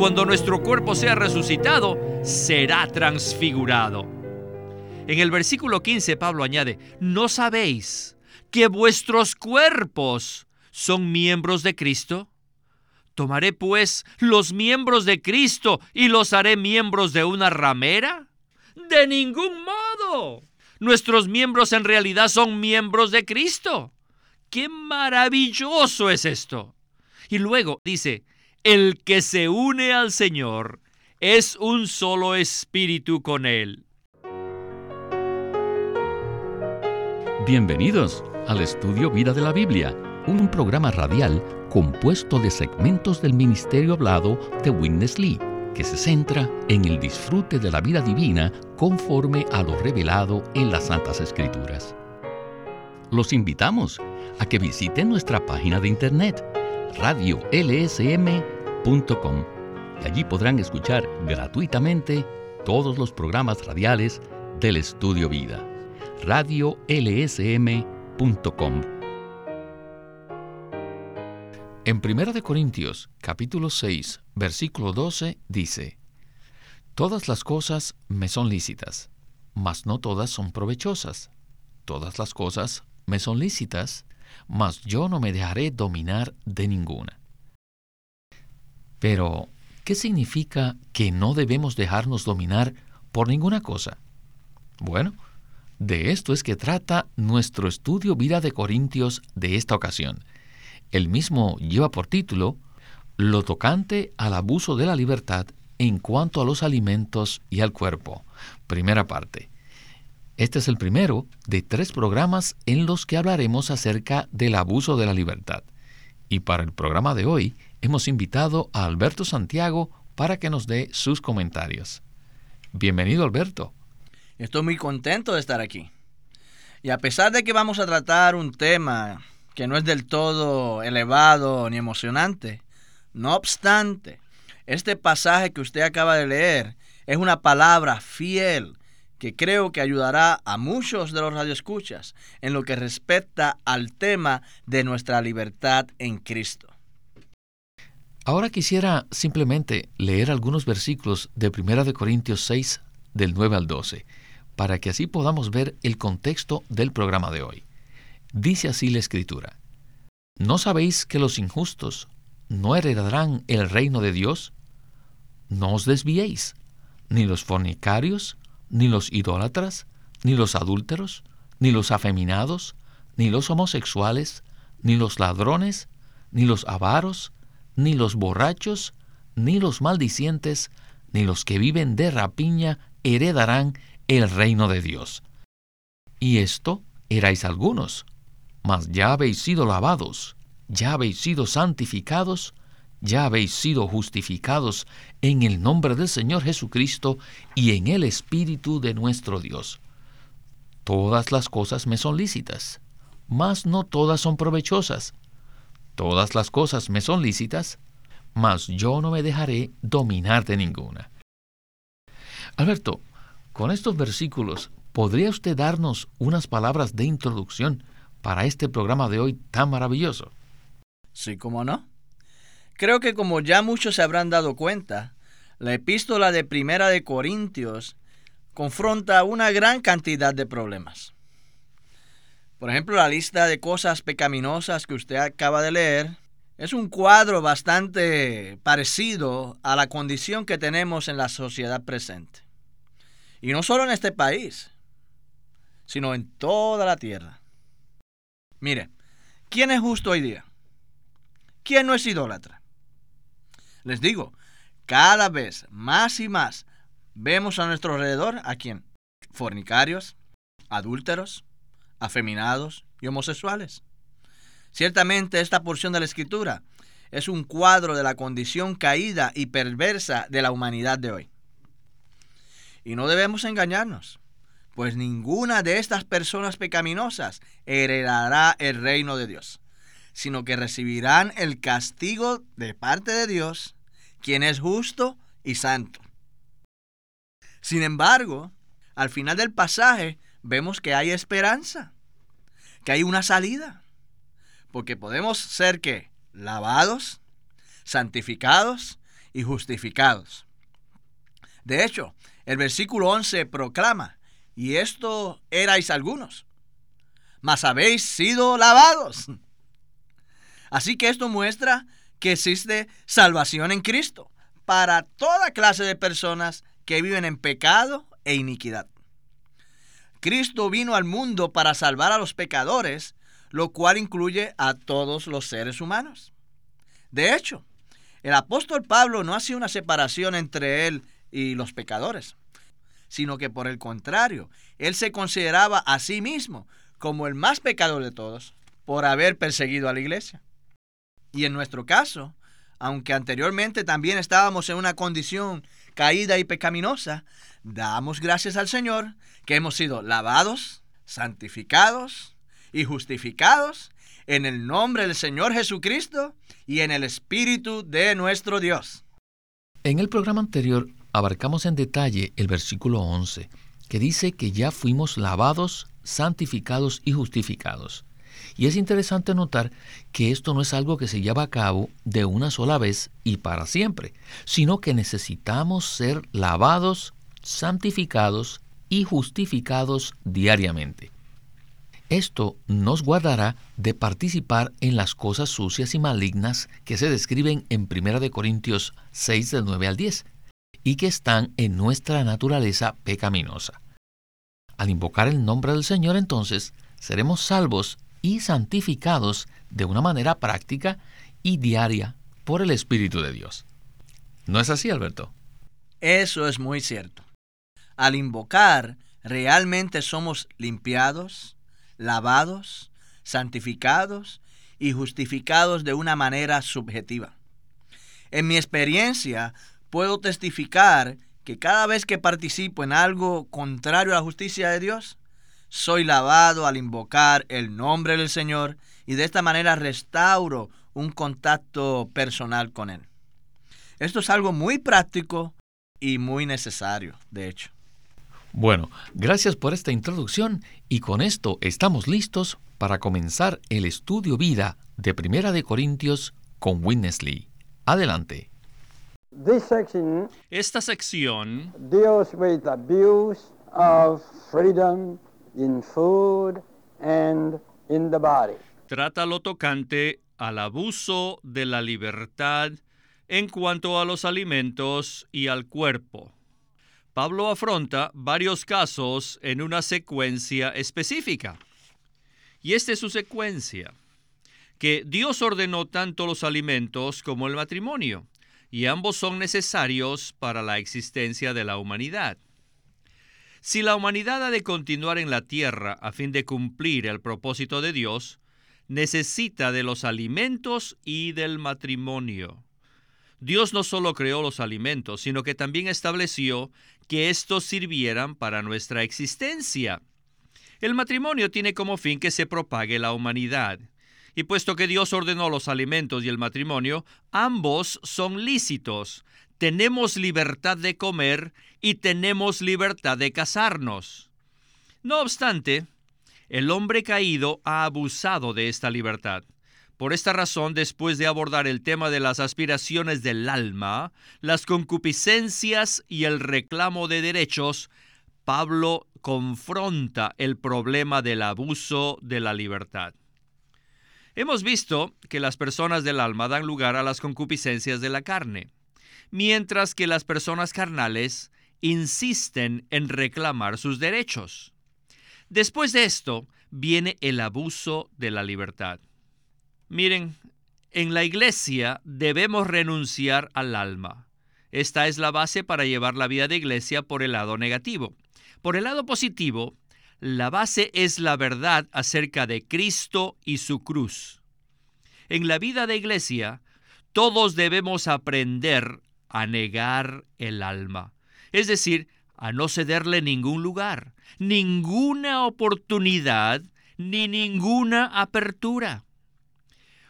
cuando nuestro cuerpo sea resucitado, será transfigurado. En el versículo 15 Pablo añade, ¿no sabéis que vuestros cuerpos son miembros de Cristo? ¿Tomaré pues los miembros de Cristo y los haré miembros de una ramera? De ningún modo. Nuestros miembros en realidad son miembros de Cristo. ¡Qué maravilloso es esto! Y luego dice, el que se une al Señor es un solo espíritu con Él. Bienvenidos al estudio Vida de la Biblia, un programa radial compuesto de segmentos del ministerio hablado de Witness Lee, que se centra en el disfrute de la vida divina conforme a lo revelado en las Santas Escrituras. Los invitamos a que visiten nuestra página de internet radiolsm.com y allí podrán escuchar gratuitamente todos los programas radiales del Estudio Vida. radiolsm.com En 1 Corintios capítulo 6 versículo 12 dice, Todas las cosas me son lícitas, mas no todas son provechosas. Todas las cosas me son lícitas, mas yo no me dejaré dominar de ninguna. Pero, ¿qué significa que no debemos dejarnos dominar por ninguna cosa? Bueno, de esto es que trata nuestro estudio Vida de Corintios de esta ocasión. El mismo lleva por título Lo tocante al abuso de la libertad en cuanto a los alimentos y al cuerpo. Primera parte. Este es el primero de tres programas en los que hablaremos acerca del abuso de la libertad. Y para el programa de hoy hemos invitado a Alberto Santiago para que nos dé sus comentarios. Bienvenido Alberto. Estoy muy contento de estar aquí. Y a pesar de que vamos a tratar un tema que no es del todo elevado ni emocionante, no obstante, este pasaje que usted acaba de leer es una palabra fiel que creo que ayudará a muchos de los radioescuchas en lo que respecta al tema de nuestra libertad en Cristo. Ahora quisiera simplemente leer algunos versículos de 1 de Corintios 6 del 9 al 12 para que así podamos ver el contexto del programa de hoy. Dice así la escritura: ¿No sabéis que los injustos no heredarán el reino de Dios? No os desviéis, ni los fornicarios, ni los idólatras, ni los adúlteros, ni los afeminados, ni los homosexuales, ni los ladrones, ni los avaros, ni los borrachos, ni los maldicientes, ni los que viven de rapiña heredarán el reino de Dios. Y esto erais algunos, mas ya habéis sido lavados, ya habéis sido santificados, ya habéis sido justificados en el nombre del Señor Jesucristo y en el Espíritu de nuestro Dios. Todas las cosas me son lícitas, mas no todas son provechosas. Todas las cosas me son lícitas, mas yo no me dejaré dominar de ninguna. Alberto, con estos versículos, ¿podría usted darnos unas palabras de introducción para este programa de hoy tan maravilloso? Sí, cómo no. Creo que como ya muchos se habrán dado cuenta, la epístola de Primera de Corintios confronta una gran cantidad de problemas. Por ejemplo, la lista de cosas pecaminosas que usted acaba de leer es un cuadro bastante parecido a la condición que tenemos en la sociedad presente. Y no solo en este país, sino en toda la tierra. Mire, ¿quién es justo hoy día? ¿Quién no es idólatra? Les digo, cada vez más y más vemos a nuestro alrededor a quién? Fornicarios, adúlteros, afeminados y homosexuales. Ciertamente esta porción de la escritura es un cuadro de la condición caída y perversa de la humanidad de hoy. Y no debemos engañarnos, pues ninguna de estas personas pecaminosas heredará el reino de Dios sino que recibirán el castigo de parte de Dios, quien es justo y santo. Sin embargo, al final del pasaje vemos que hay esperanza, que hay una salida, porque podemos ser que lavados, santificados y justificados. De hecho, el versículo 11 proclama, y esto erais algunos, mas habéis sido lavados. Así que esto muestra que existe salvación en Cristo para toda clase de personas que viven en pecado e iniquidad. Cristo vino al mundo para salvar a los pecadores, lo cual incluye a todos los seres humanos. De hecho, el apóstol Pablo no hacía una separación entre él y los pecadores, sino que por el contrario, él se consideraba a sí mismo como el más pecador de todos por haber perseguido a la iglesia. Y en nuestro caso, aunque anteriormente también estábamos en una condición caída y pecaminosa, damos gracias al Señor que hemos sido lavados, santificados y justificados en el nombre del Señor Jesucristo y en el Espíritu de nuestro Dios. En el programa anterior abarcamos en detalle el versículo 11, que dice que ya fuimos lavados, santificados y justificados. Y es interesante notar que esto no es algo que se lleva a cabo de una sola vez y para siempre, sino que necesitamos ser lavados, santificados y justificados diariamente. Esto nos guardará de participar en las cosas sucias y malignas que se describen en 1 Corintios 6 del 9 al 10 y que están en nuestra naturaleza pecaminosa. Al invocar el nombre del Señor entonces seremos salvos y santificados de una manera práctica y diaria por el Espíritu de Dios. ¿No es así, Alberto? Eso es muy cierto. Al invocar, realmente somos limpiados, lavados, santificados y justificados de una manera subjetiva. En mi experiencia, puedo testificar que cada vez que participo en algo contrario a la justicia de Dios, soy lavado al invocar el nombre del Señor y de esta manera restauro un contacto personal con Él. Esto es algo muy práctico y muy necesario, de hecho. Bueno, gracias por esta introducción y con esto estamos listos para comenzar el estudio vida de Primera de Corintios con Winnesley. Adelante. Esta sección deals with abuse of freedom in food and in the body. trata lo tocante al abuso de la libertad en cuanto a los alimentos y al cuerpo. Pablo afronta varios casos en una secuencia específica. Y esta es su secuencia, que Dios ordenó tanto los alimentos como el matrimonio, y ambos son necesarios para la existencia de la humanidad. Si la humanidad ha de continuar en la tierra a fin de cumplir el propósito de Dios, necesita de los alimentos y del matrimonio. Dios no solo creó los alimentos, sino que también estableció que estos sirvieran para nuestra existencia. El matrimonio tiene como fin que se propague la humanidad. Y puesto que Dios ordenó los alimentos y el matrimonio, ambos son lícitos. Tenemos libertad de comer y tenemos libertad de casarnos. No obstante, el hombre caído ha abusado de esta libertad. Por esta razón, después de abordar el tema de las aspiraciones del alma, las concupiscencias y el reclamo de derechos, Pablo confronta el problema del abuso de la libertad. Hemos visto que las personas del alma dan lugar a las concupiscencias de la carne, mientras que las personas carnales insisten en reclamar sus derechos. Después de esto viene el abuso de la libertad. Miren, en la iglesia debemos renunciar al alma. Esta es la base para llevar la vida de iglesia por el lado negativo. Por el lado positivo, la base es la verdad acerca de Cristo y su cruz. En la vida de iglesia, todos debemos aprender a negar el alma, es decir, a no cederle ningún lugar, ninguna oportunidad, ni ninguna apertura.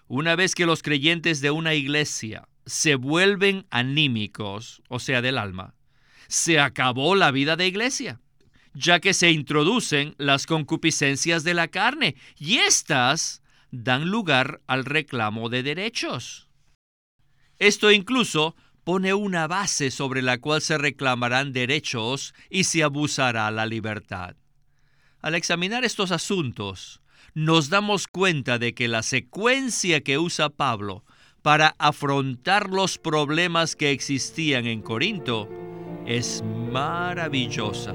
Una vez que los creyentes de una iglesia se vuelven anímicos, o sea, del alma, se acabó la vida de iglesia, ya que se introducen las concupiscencias de la carne y éstas dan lugar al reclamo de derechos. Esto incluso pone una base sobre la cual se reclamarán derechos y se abusará la libertad. Al examinar estos asuntos, nos damos cuenta de que la secuencia que usa Pablo para afrontar los problemas que existían en Corinto es maravillosa.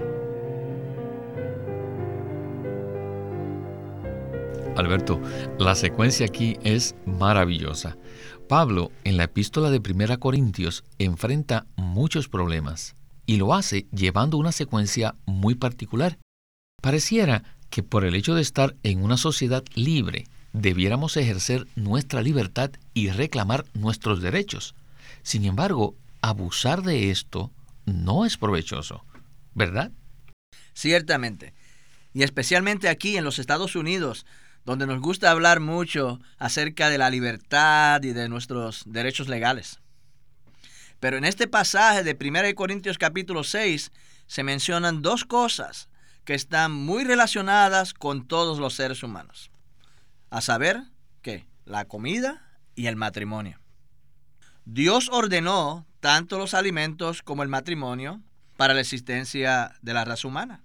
Alberto, la secuencia aquí es maravillosa. Pablo en la epístola de 1 Corintios enfrenta muchos problemas y lo hace llevando una secuencia muy particular. Pareciera que por el hecho de estar en una sociedad libre, debiéramos ejercer nuestra libertad y reclamar nuestros derechos. Sin embargo, abusar de esto no es provechoso, ¿verdad? Ciertamente. Y especialmente aquí en los Estados Unidos, donde nos gusta hablar mucho acerca de la libertad y de nuestros derechos legales. Pero en este pasaje de 1 Corintios capítulo 6 se mencionan dos cosas que están muy relacionadas con todos los seres humanos. A saber, que la comida y el matrimonio. Dios ordenó tanto los alimentos como el matrimonio para la existencia de la raza humana.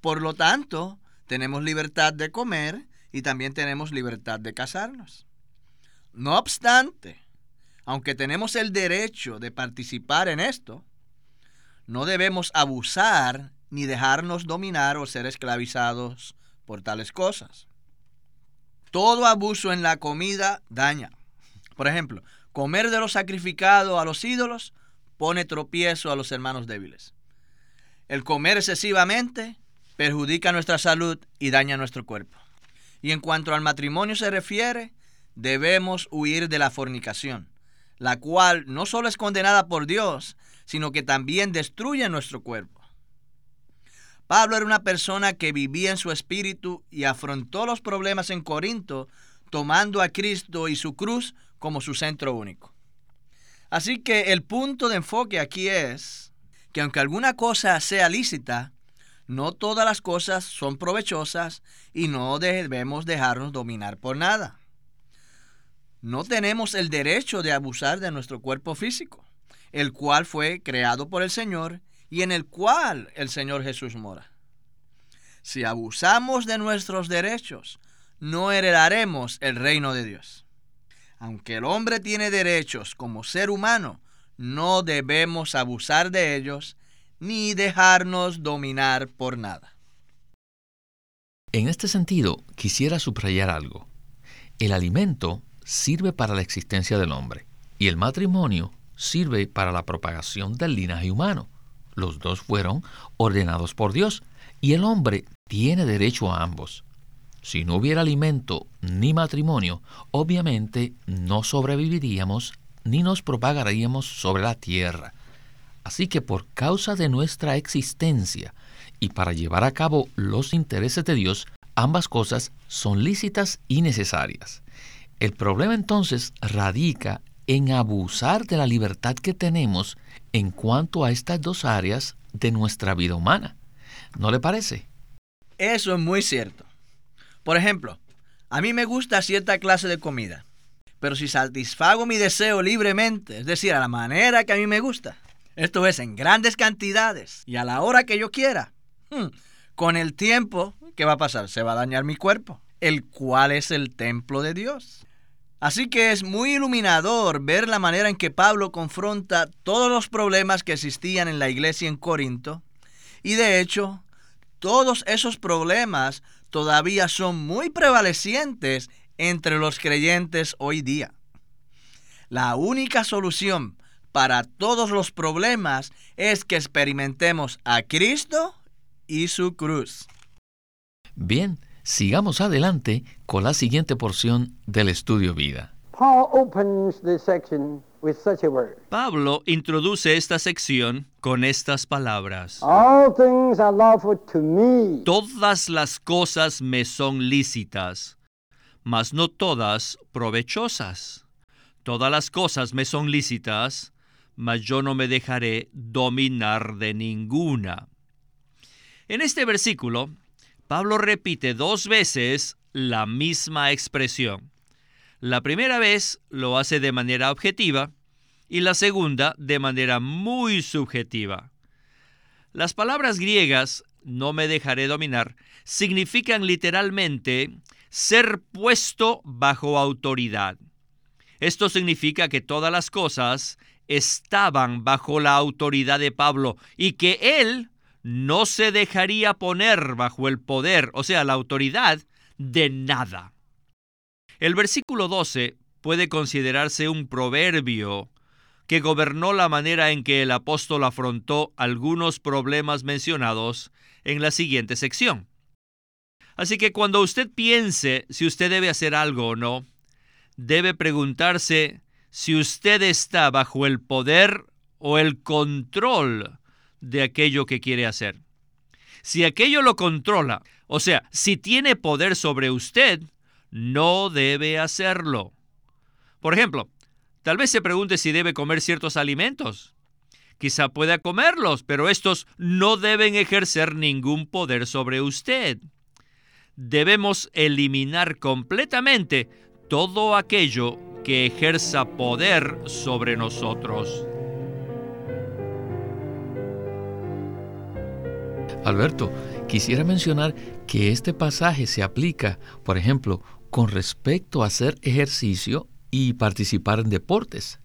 Por lo tanto, tenemos libertad de comer y también tenemos libertad de casarnos. No obstante, aunque tenemos el derecho de participar en esto, no debemos abusar ni dejarnos dominar o ser esclavizados por tales cosas. Todo abuso en la comida daña. Por ejemplo, comer de lo sacrificado a los ídolos pone tropiezo a los hermanos débiles. El comer excesivamente perjudica nuestra salud y daña nuestro cuerpo. Y en cuanto al matrimonio se refiere, debemos huir de la fornicación, la cual no solo es condenada por Dios, sino que también destruye nuestro cuerpo. Pablo era una persona que vivía en su espíritu y afrontó los problemas en Corinto tomando a Cristo y su cruz como su centro único. Así que el punto de enfoque aquí es que aunque alguna cosa sea lícita, no todas las cosas son provechosas y no debemos dejarnos dominar por nada. No tenemos el derecho de abusar de nuestro cuerpo físico, el cual fue creado por el Señor y en el cual el Señor Jesús mora. Si abusamos de nuestros derechos, no heredaremos el reino de Dios. Aunque el hombre tiene derechos como ser humano, no debemos abusar de ellos ni dejarnos dominar por nada. En este sentido, quisiera subrayar algo. El alimento sirve para la existencia del hombre y el matrimonio sirve para la propagación del linaje humano. Los dos fueron ordenados por Dios y el hombre tiene derecho a ambos. Si no hubiera alimento ni matrimonio, obviamente no sobreviviríamos ni nos propagaríamos sobre la tierra. Así que por causa de nuestra existencia y para llevar a cabo los intereses de Dios, ambas cosas son lícitas y necesarias. El problema entonces radica en abusar de la libertad que tenemos en cuanto a estas dos áreas de nuestra vida humana. ¿No le parece? Eso es muy cierto. Por ejemplo, a mí me gusta cierta clase de comida, pero si satisfago mi deseo libremente, es decir, a la manera que a mí me gusta, esto es en grandes cantidades y a la hora que yo quiera. Hmm, con el tiempo, ¿qué va a pasar? Se va a dañar mi cuerpo, el cual es el templo de Dios. Así que es muy iluminador ver la manera en que Pablo confronta todos los problemas que existían en la iglesia en Corinto. Y de hecho, todos esos problemas todavía son muy prevalecientes entre los creyentes hoy día. La única solución para todos los problemas es que experimentemos a Cristo y su cruz. Bien, sigamos adelante con la siguiente porción del estudio vida. Pablo introduce esta sección con estas palabras. Todas las cosas me son lícitas, mas no todas provechosas. Todas las cosas me son lícitas, mas yo no me dejaré dominar de ninguna. En este versículo, Pablo repite dos veces la misma expresión. La primera vez lo hace de manera objetiva y la segunda de manera muy subjetiva. Las palabras griegas, no me dejaré dominar, significan literalmente ser puesto bajo autoridad. Esto significa que todas las cosas estaban bajo la autoridad de Pablo y que él no se dejaría poner bajo el poder, o sea, la autoridad, de nada. El versículo 12 puede considerarse un proverbio que gobernó la manera en que el apóstol afrontó algunos problemas mencionados en la siguiente sección. Así que cuando usted piense si usted debe hacer algo o no, debe preguntarse si usted está bajo el poder o el control de aquello que quiere hacer. Si aquello lo controla, o sea, si tiene poder sobre usted, no debe hacerlo. Por ejemplo, tal vez se pregunte si debe comer ciertos alimentos. Quizá pueda comerlos, pero estos no deben ejercer ningún poder sobre usted. Debemos eliminar completamente todo aquello que ejerza poder sobre nosotros. Alberto, quisiera mencionar que este pasaje se aplica, por ejemplo, con respecto a hacer ejercicio y participar en deportes.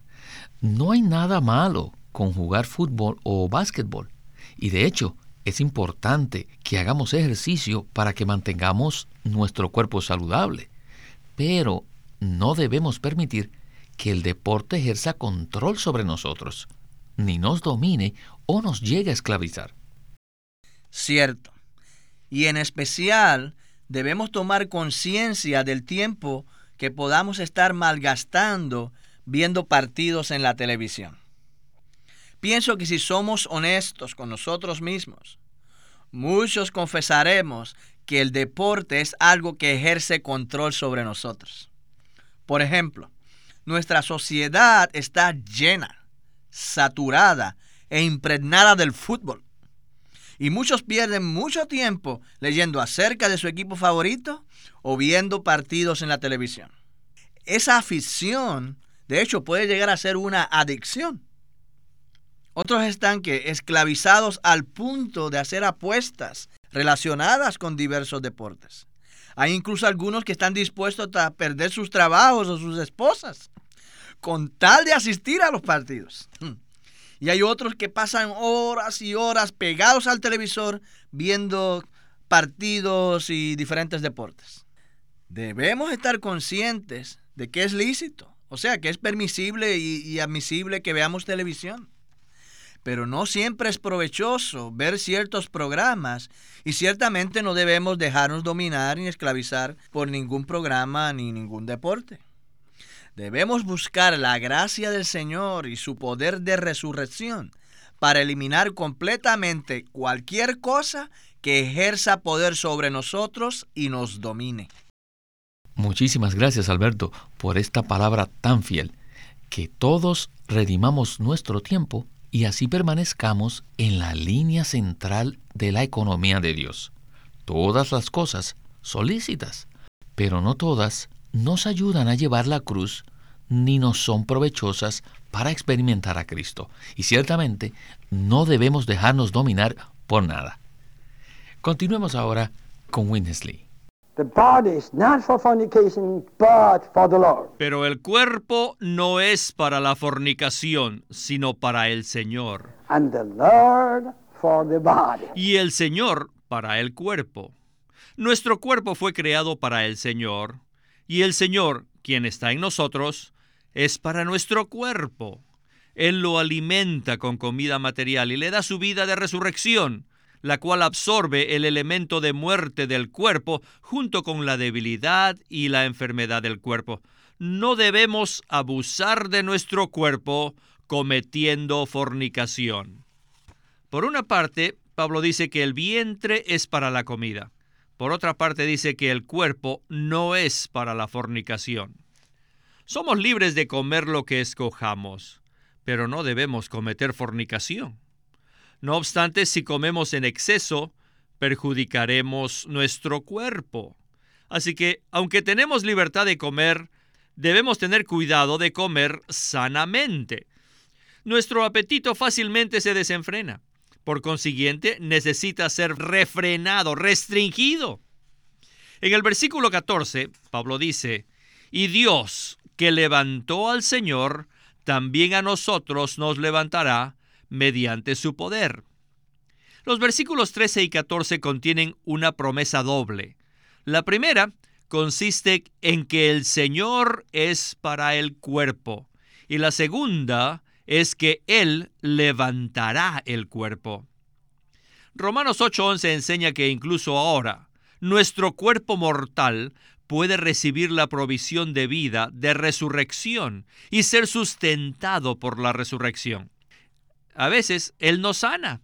No hay nada malo con jugar fútbol o básquetbol. Y de hecho, es importante que hagamos ejercicio para que mantengamos nuestro cuerpo saludable. Pero no debemos permitir que el deporte ejerza control sobre nosotros, ni nos domine o nos llegue a esclavizar. Cierto. Y en especial debemos tomar conciencia del tiempo que podamos estar malgastando viendo partidos en la televisión. Pienso que si somos honestos con nosotros mismos, muchos confesaremos que el deporte es algo que ejerce control sobre nosotros. Por ejemplo, nuestra sociedad está llena, saturada e impregnada del fútbol. Y muchos pierden mucho tiempo leyendo acerca de su equipo favorito o viendo partidos en la televisión. Esa afición, de hecho, puede llegar a ser una adicción. Otros están que esclavizados al punto de hacer apuestas relacionadas con diversos deportes. Hay incluso algunos que están dispuestos a perder sus trabajos o sus esposas con tal de asistir a los partidos. Y hay otros que pasan horas y horas pegados al televisor viendo partidos y diferentes deportes. Debemos estar conscientes de que es lícito, o sea, que es permisible y, admisible que veamos televisión pero no siempre es provechoso ver ciertos programas y ciertamente no debemos dejarnos dominar ni esclavizar por ningún programa ni ningún deporte. Debemos buscar la gracia del Señor y su poder de resurrección para eliminar completamente cualquier cosa que ejerza poder sobre nosotros y nos domine. Muchísimas gracias Alberto por esta palabra tan fiel. Que todos redimamos nuestro tiempo y así permanezcamos en la línea central de la economía de Dios. Todas las cosas son lícitas, pero no todas nos ayudan a llevar la cruz ni nos son provechosas para experimentar a Cristo. Y ciertamente no debemos dejarnos dominar por nada. Continuemos ahora con Winnesley. Pero el cuerpo no es para la fornicación, sino para el Señor. Y el Señor para el cuerpo. Nuestro cuerpo fue creado para el Señor, y el Señor, quien está en nosotros, es para nuestro cuerpo. Él lo alimenta con comida material y le da su vida de resurrección la cual absorbe el elemento de muerte del cuerpo junto con la debilidad y la enfermedad del cuerpo. No debemos abusar de nuestro cuerpo cometiendo fornicación. Por una parte, Pablo dice que el vientre es para la comida. Por otra parte, dice que el cuerpo no es para la fornicación. Somos libres de comer lo que escojamos, pero no debemos cometer fornicación. No obstante, si comemos en exceso, perjudicaremos nuestro cuerpo. Así que, aunque tenemos libertad de comer, debemos tener cuidado de comer sanamente. nuestro apetito fácilmente se desenfrena. Por consiguiente, necesita ser refrenado, restringido. En el versículo 14, Pablo dice, y Dios que levantó al Señor, también a nosotros nos levantará mediante su poder. Los versículos 13 y 14 contienen una promesa doble. La primera consiste en que el Señor es para el cuerpo y la segunda es que Él levantará el cuerpo. Romanos 8:11 enseña que incluso ahora nuestro cuerpo mortal puede recibir la provisión de vida, de resurrección y ser sustentado por la resurrección. A veces Él nos sana.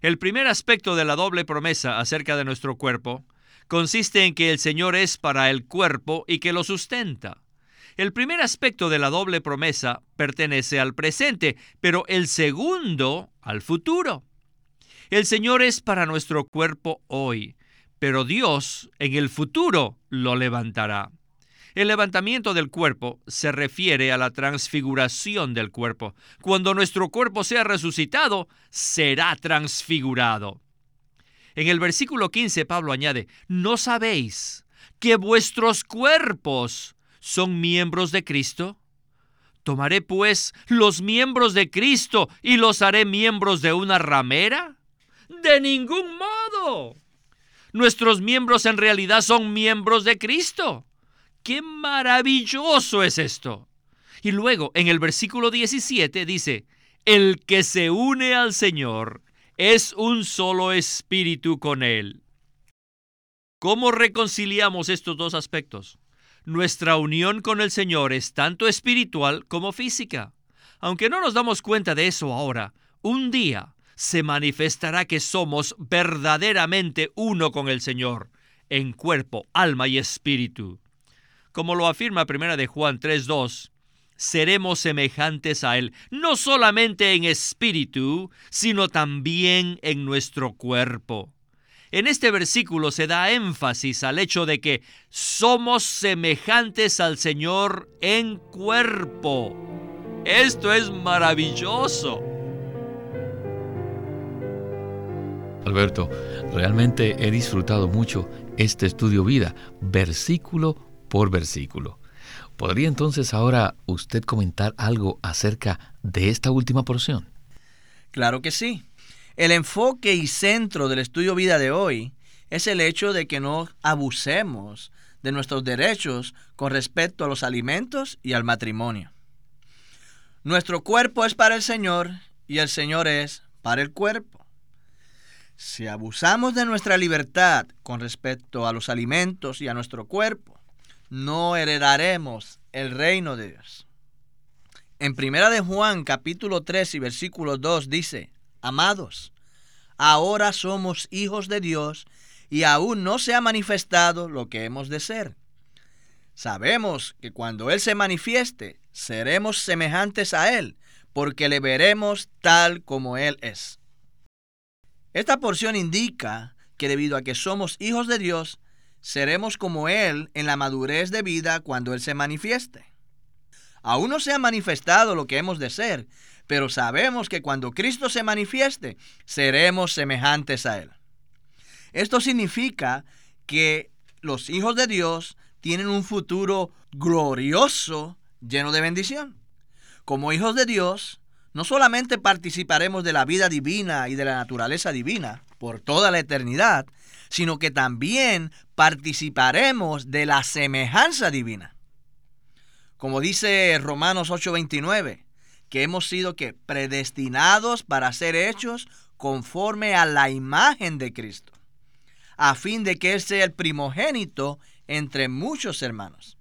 El primer aspecto de la doble promesa acerca de nuestro cuerpo consiste en que el Señor es para el cuerpo y que lo sustenta. El primer aspecto de la doble promesa pertenece al presente, pero el segundo al futuro. El Señor es para nuestro cuerpo hoy, pero Dios en el futuro lo levantará. El levantamiento del cuerpo se refiere a la transfiguración del cuerpo. Cuando nuestro cuerpo sea resucitado, será transfigurado. En el versículo 15 Pablo añade, ¿no sabéis que vuestros cuerpos son miembros de Cristo? ¿Tomaré pues los miembros de Cristo y los haré miembros de una ramera? De ningún modo. Nuestros miembros en realidad son miembros de Cristo. ¡Qué maravilloso es esto! Y luego en el versículo 17 dice, el que se une al Señor es un solo espíritu con Él. ¿Cómo reconciliamos estos dos aspectos? Nuestra unión con el Señor es tanto espiritual como física. Aunque no nos damos cuenta de eso ahora, un día se manifestará que somos verdaderamente uno con el Señor, en cuerpo, alma y espíritu. Como lo afirma primera de Juan 3:2, seremos semejantes a Él, no solamente en espíritu, sino también en nuestro cuerpo. En este versículo se da énfasis al hecho de que somos semejantes al Señor en cuerpo. Esto es maravilloso. Alberto, realmente he disfrutado mucho este estudio vida, versículo por versículo. ¿Podría entonces ahora usted comentar algo acerca de esta última porción? Claro que sí. El enfoque y centro del estudio vida de hoy es el hecho de que no abusemos de nuestros derechos con respecto a los alimentos y al matrimonio. Nuestro cuerpo es para el Señor y el Señor es para el cuerpo. Si abusamos de nuestra libertad con respecto a los alimentos y a nuestro cuerpo, no heredaremos el reino de Dios. En Primera de Juan capítulo 3 y versículo 2 dice, Amados, ahora somos hijos de Dios y aún no se ha manifestado lo que hemos de ser. Sabemos que cuando Él se manifieste, seremos semejantes a Él, porque le veremos tal como Él es. Esta porción indica que debido a que somos hijos de Dios, seremos como Él en la madurez de vida cuando Él se manifieste. Aún no se ha manifestado lo que hemos de ser, pero sabemos que cuando Cristo se manifieste, seremos semejantes a Él. Esto significa que los hijos de Dios tienen un futuro glorioso, lleno de bendición. Como hijos de Dios, no solamente participaremos de la vida divina y de la naturaleza divina por toda la eternidad, sino que también participaremos de la semejanza divina. Como dice Romanos 8:29, que hemos sido que predestinados para ser hechos conforme a la imagen de Cristo, a fin de que Él sea el primogénito entre muchos hermanos.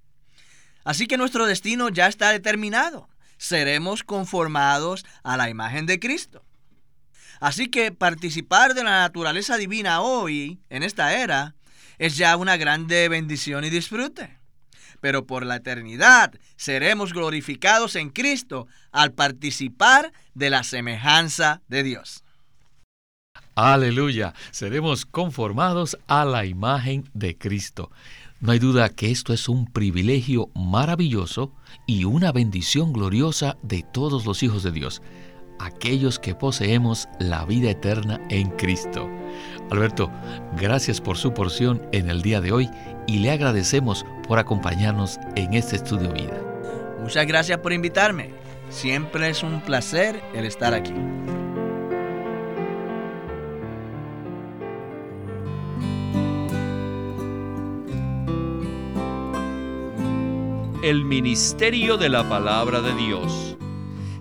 Así que nuestro destino ya está determinado seremos conformados a la imagen de Cristo. Así que participar de la naturaleza divina hoy, en esta era, es ya una grande bendición y disfrute. Pero por la eternidad seremos glorificados en Cristo al participar de la semejanza de Dios. Aleluya, seremos conformados a la imagen de Cristo. No hay duda que esto es un privilegio maravilloso y una bendición gloriosa de todos los hijos de Dios, aquellos que poseemos la vida eterna en Cristo. Alberto, gracias por su porción en el día de hoy y le agradecemos por acompañarnos en este estudio vida. Muchas gracias por invitarme. Siempre es un placer el estar aquí. El ministerio de la palabra de Dios.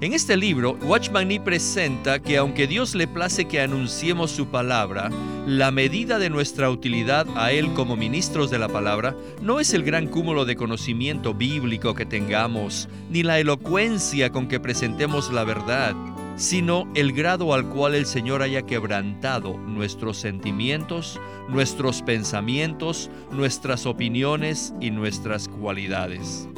En este libro, Watchman Nee presenta que aunque Dios le place que anunciemos su palabra, la medida de nuestra utilidad a Él como ministros de la palabra no es el gran cúmulo de conocimiento bíblico que tengamos, ni la elocuencia con que presentemos la verdad, sino el grado al cual el Señor haya quebrantado nuestros sentimientos, nuestros pensamientos, nuestras opiniones y nuestras cualidades.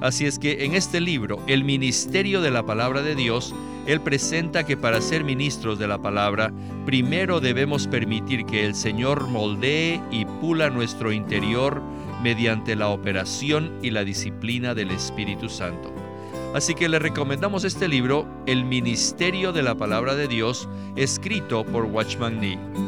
Así es que en este libro, El Ministerio de la Palabra de Dios, Él presenta que para ser ministros de la palabra, primero debemos permitir que el Señor moldee y pula nuestro interior mediante la operación y la disciplina del Espíritu Santo. Así que le recomendamos este libro, El Ministerio de la Palabra de Dios, escrito por Watchman Nee.